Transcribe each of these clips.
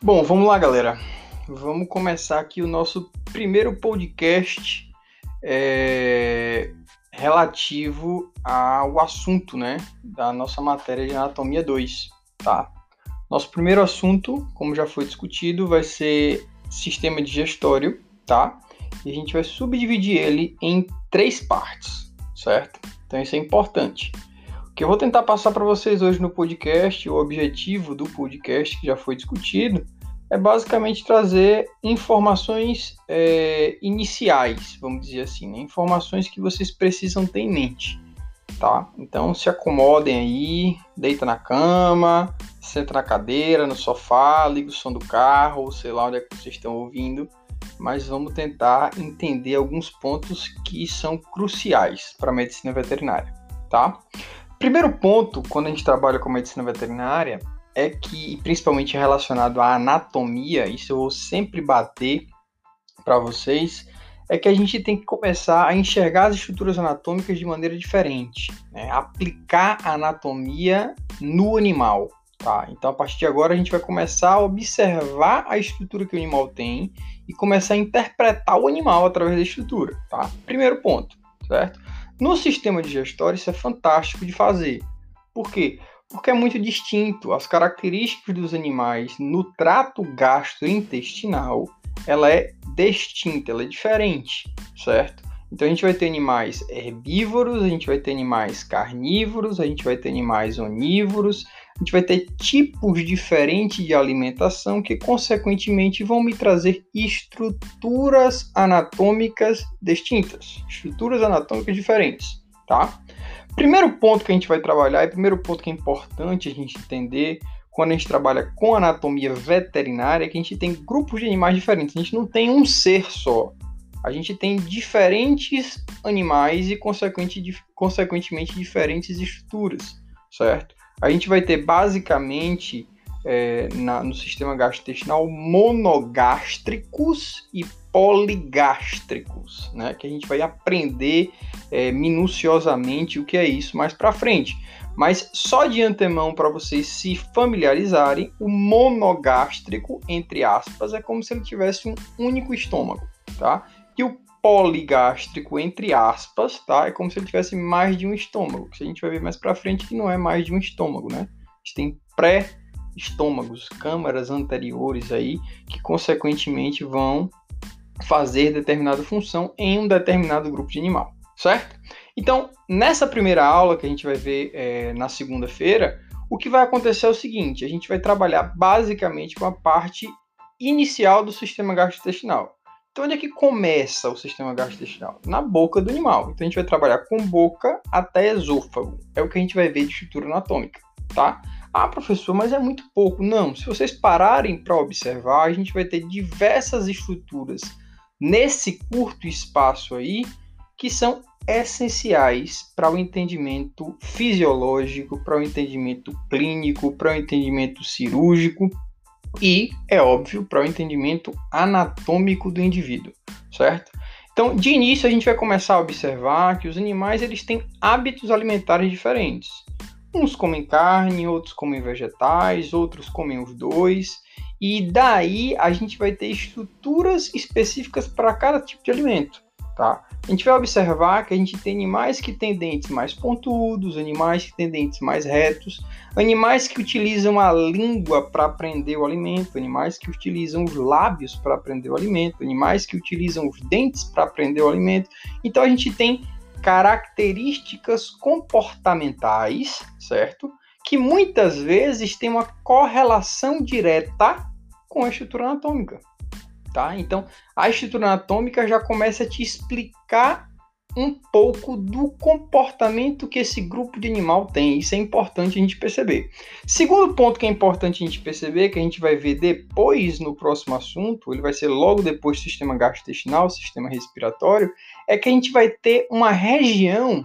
Bom, vamos lá, galera. Vamos começar aqui o nosso primeiro podcast é, relativo ao assunto, né, da nossa matéria de anatomia 2, tá? Nosso primeiro assunto, como já foi discutido, vai ser sistema digestório, tá? E a gente vai subdividir ele em três partes, certo? Então isso é importante. O que eu vou tentar passar para vocês hoje no podcast, o objetivo do podcast que já foi discutido, é basicamente trazer informações é, iniciais, vamos dizer assim, né? informações que vocês precisam ter em mente, tá? Então se acomodem aí, deita na cama, senta na cadeira, no sofá, liga o som do carro, sei lá onde é que vocês estão ouvindo, mas vamos tentar entender alguns pontos que são cruciais para a medicina veterinária, tá? Primeiro ponto, quando a gente trabalha com medicina veterinária, é que, principalmente relacionado à anatomia, isso eu vou sempre bater para vocês, é que a gente tem que começar a enxergar as estruturas anatômicas de maneira diferente, né? aplicar a anatomia no animal. Tá? Então, a partir de agora, a gente vai começar a observar a estrutura que o animal tem e começar a interpretar o animal através da estrutura. Tá? Primeiro ponto, certo? No sistema digestório, isso é fantástico de fazer. Por quê? Porque é muito distinto. As características dos animais no trato gastrointestinal, ela é distinta, ela é diferente, certo? Então a gente vai ter animais herbívoros, a gente vai ter animais carnívoros, a gente vai ter animais onívoros, a gente vai ter tipos diferentes de alimentação que consequentemente vão me trazer estruturas anatômicas distintas, estruturas anatômicas diferentes, tá? Primeiro ponto que a gente vai trabalhar, e primeiro ponto que é importante a gente entender quando a gente trabalha com anatomia veterinária, é que a gente tem grupos de animais diferentes. A gente não tem um ser só. A gente tem diferentes animais e, consequentemente, diferentes estruturas, certo? A gente vai ter basicamente é, na, no sistema gastrointestinal monogástricos e poligástricos, né? Que a gente vai aprender é, minuciosamente o que é isso mais para frente. Mas só de antemão para vocês se familiarizarem, o monogástrico, entre aspas, é como se ele tivesse um único estômago, tá? E o poligástrico, entre aspas, tá? É como se ele tivesse mais de um estômago, que a gente vai ver mais para frente que não é mais de um estômago, né? A gente tem pré estômagos, câmaras anteriores aí, que consequentemente vão fazer determinada função em um determinado grupo de animal, certo? Então, nessa primeira aula que a gente vai ver é, na segunda-feira, o que vai acontecer é o seguinte: a gente vai trabalhar basicamente com a parte inicial do sistema gastrointestinal. Então, onde é que começa o sistema gastrointestinal? Na boca do animal. Então, a gente vai trabalhar com boca até esôfago. É o que a gente vai ver de estrutura anatômica, tá? Ah, professor, mas é muito pouco. Não, se vocês pararem para observar, a gente vai ter diversas estruturas nesse curto espaço aí que são essenciais para o entendimento fisiológico, para o entendimento clínico, para o entendimento cirúrgico e, é óbvio, para o entendimento anatômico do indivíduo, certo? Então, de início, a gente vai começar a observar que os animais eles têm hábitos alimentares diferentes. Uns comem carne, outros comem vegetais, outros comem os dois. E daí a gente vai ter estruturas específicas para cada tipo de alimento, tá? A gente vai observar que a gente tem animais que têm dentes mais pontudos, animais que têm dentes mais retos, animais que utilizam a língua para prender o alimento, animais que utilizam os lábios para prender o alimento, animais que utilizam os dentes para prender o alimento. Então a gente tem características comportamentais, certo? Que muitas vezes tem uma correlação direta com a estrutura anatômica, tá? Então, a estrutura anatômica já começa a te explicar um pouco do comportamento que esse grupo de animal tem. Isso é importante a gente perceber. Segundo ponto que é importante a gente perceber, que a gente vai ver depois no próximo assunto, ele vai ser logo depois do sistema gastrointestinal, sistema respiratório, é que a gente vai ter uma região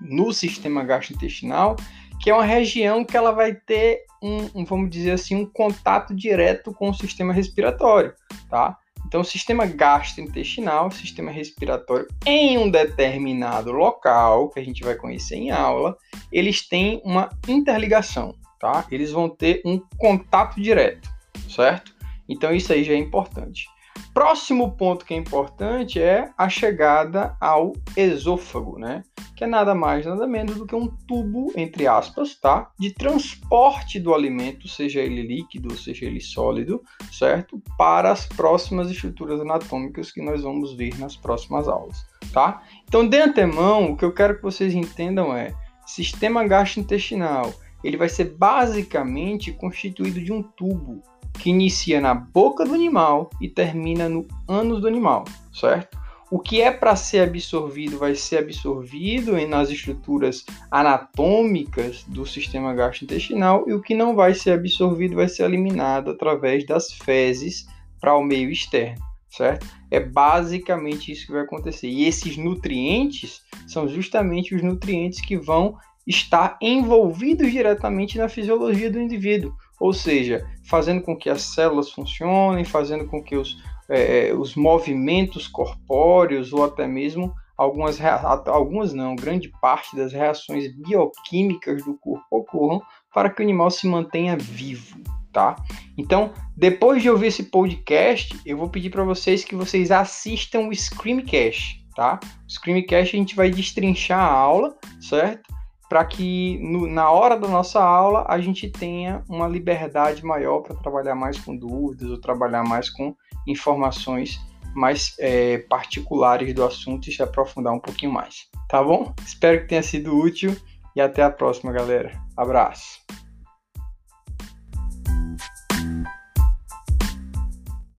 no sistema gastrointestinal que é uma região que ela vai ter um, um, vamos dizer assim, um contato direto com o sistema respiratório, tá? Então, o sistema gastrointestinal, o sistema respiratório em um determinado local, que a gente vai conhecer em aula, eles têm uma interligação, tá? Eles vão ter um contato direto. certo? Então isso aí já é importante. Próximo ponto que é importante é a chegada ao esôfago, né? Que é nada mais, nada menos do que um tubo, entre aspas, tá? De transporte do alimento, seja ele líquido, seja ele sólido, certo? Para as próximas estruturas anatômicas que nós vamos ver nas próximas aulas, tá? Então, de antemão, o que eu quero que vocês entendam é sistema gastrointestinal. Ele vai ser basicamente constituído de um tubo que inicia na boca do animal e termina no ânus do animal, certo? O que é para ser absorvido vai ser absorvido nas estruturas anatômicas do sistema gastrointestinal e o que não vai ser absorvido vai ser eliminado através das fezes para o meio externo, certo? É basicamente isso que vai acontecer. E esses nutrientes são justamente os nutrientes que vão estar envolvidos diretamente na fisiologia do indivíduo ou seja, fazendo com que as células funcionem, fazendo com que os, é, os movimentos corpóreos ou até mesmo algumas, algumas não, grande parte das reações bioquímicas do corpo ocorram para que o animal se mantenha vivo, tá? Então, depois de ouvir esse podcast, eu vou pedir para vocês que vocês assistam o Screamcast, tá? O Screamcast a gente vai destrinchar a aula, certo? Para que no, na hora da nossa aula a gente tenha uma liberdade maior para trabalhar mais com dúvidas ou trabalhar mais com informações mais é, particulares do assunto e se aprofundar um pouquinho mais. Tá bom? Espero que tenha sido útil e até a próxima, galera. Abraço!